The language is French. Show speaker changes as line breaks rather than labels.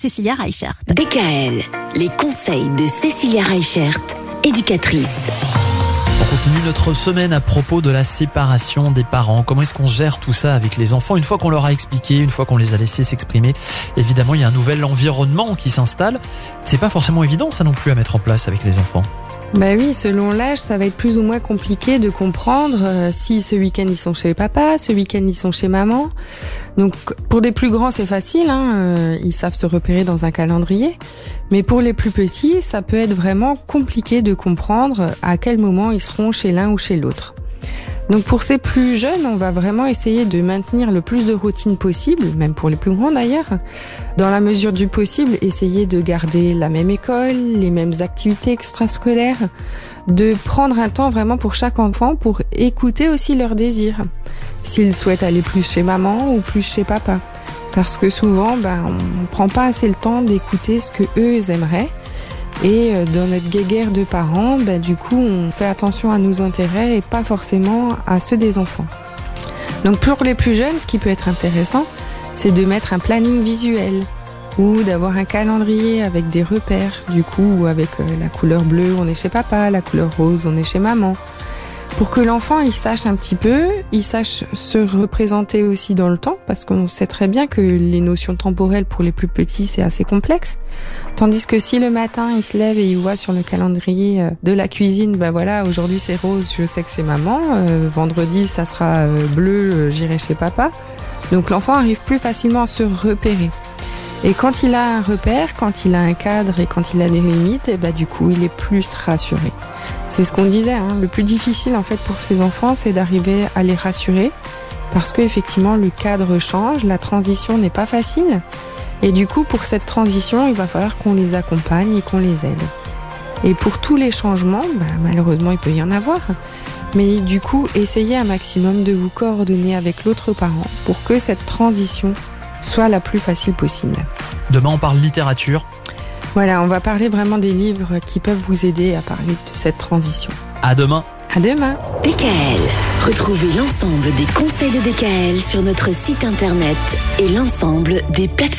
Cécilia Reichert.
DKL, les conseils de Cécilia Reichert, éducatrice.
On continue notre semaine à propos de la séparation des parents. Comment est-ce qu'on gère tout ça avec les enfants une fois qu'on leur a expliqué, une fois qu'on les a laissés s'exprimer Évidemment, il y a un nouvel environnement qui s'installe. C'est pas forcément évident ça non plus à mettre en place avec les enfants.
Bah oui, selon l'âge, ça va être plus ou moins compliqué de comprendre euh, si ce week-end ils sont chez papa, ce week-end ils sont chez maman. Donc pour les plus grands, c'est facile, hein, euh, ils savent se repérer dans un calendrier. Mais pour les plus petits, ça peut être vraiment compliqué de comprendre à quel moment ils seront chez l'un ou chez l'autre. Donc pour ces plus jeunes, on va vraiment essayer de maintenir le plus de routine possible, même pour les plus grands d'ailleurs. Dans la mesure du possible, essayer de garder la même école, les mêmes activités extrascolaires, de prendre un temps vraiment pour chaque enfant pour écouter aussi leurs désirs. S'ils souhaitent aller plus chez maman ou plus chez papa. Parce que souvent, ben, on prend pas assez le temps d'écouter ce que eux aimeraient. Et euh, dans notre guéguerre de parents, bah, du coup, on fait attention à nos intérêts et pas forcément à ceux des enfants. Donc pour les plus jeunes, ce qui peut être intéressant, c'est de mettre un planning visuel ou d'avoir un calendrier avec des repères, du coup, avec euh, la couleur bleue, on est chez papa, la couleur rose, on est chez maman pour que l'enfant il sache un petit peu, il sache se représenter aussi dans le temps, parce qu'on sait très bien que les notions temporelles pour les plus petits c'est assez complexe. Tandis que si le matin il se lève et il voit sur le calendrier euh, de la cuisine, ben voilà, aujourd'hui c'est rose, je sais que c'est maman, euh, vendredi ça sera euh, bleu, j'irai chez papa. Donc l'enfant arrive plus facilement à se repérer. Et quand il a un repère, quand il a un cadre et quand il a des limites, et bah du coup il est plus rassuré. C'est ce qu'on disait, hein. le plus difficile en fait pour ces enfants, c'est d'arriver à les rassurer parce que effectivement le cadre change, la transition n'est pas facile. Et du coup, pour cette transition, il va falloir qu'on les accompagne et qu'on les aide. Et pour tous les changements, bah, malheureusement, il peut y en avoir. Mais du coup, essayez un maximum de vous coordonner avec l'autre parent pour que cette transition soit la plus facile possible.
Demain, on parle littérature.
Voilà, on va parler vraiment des livres qui peuvent vous aider à parler de cette transition.
À demain.
À demain.
DKL. Retrouvez l'ensemble des conseils de DKL sur notre site internet et l'ensemble des plateformes.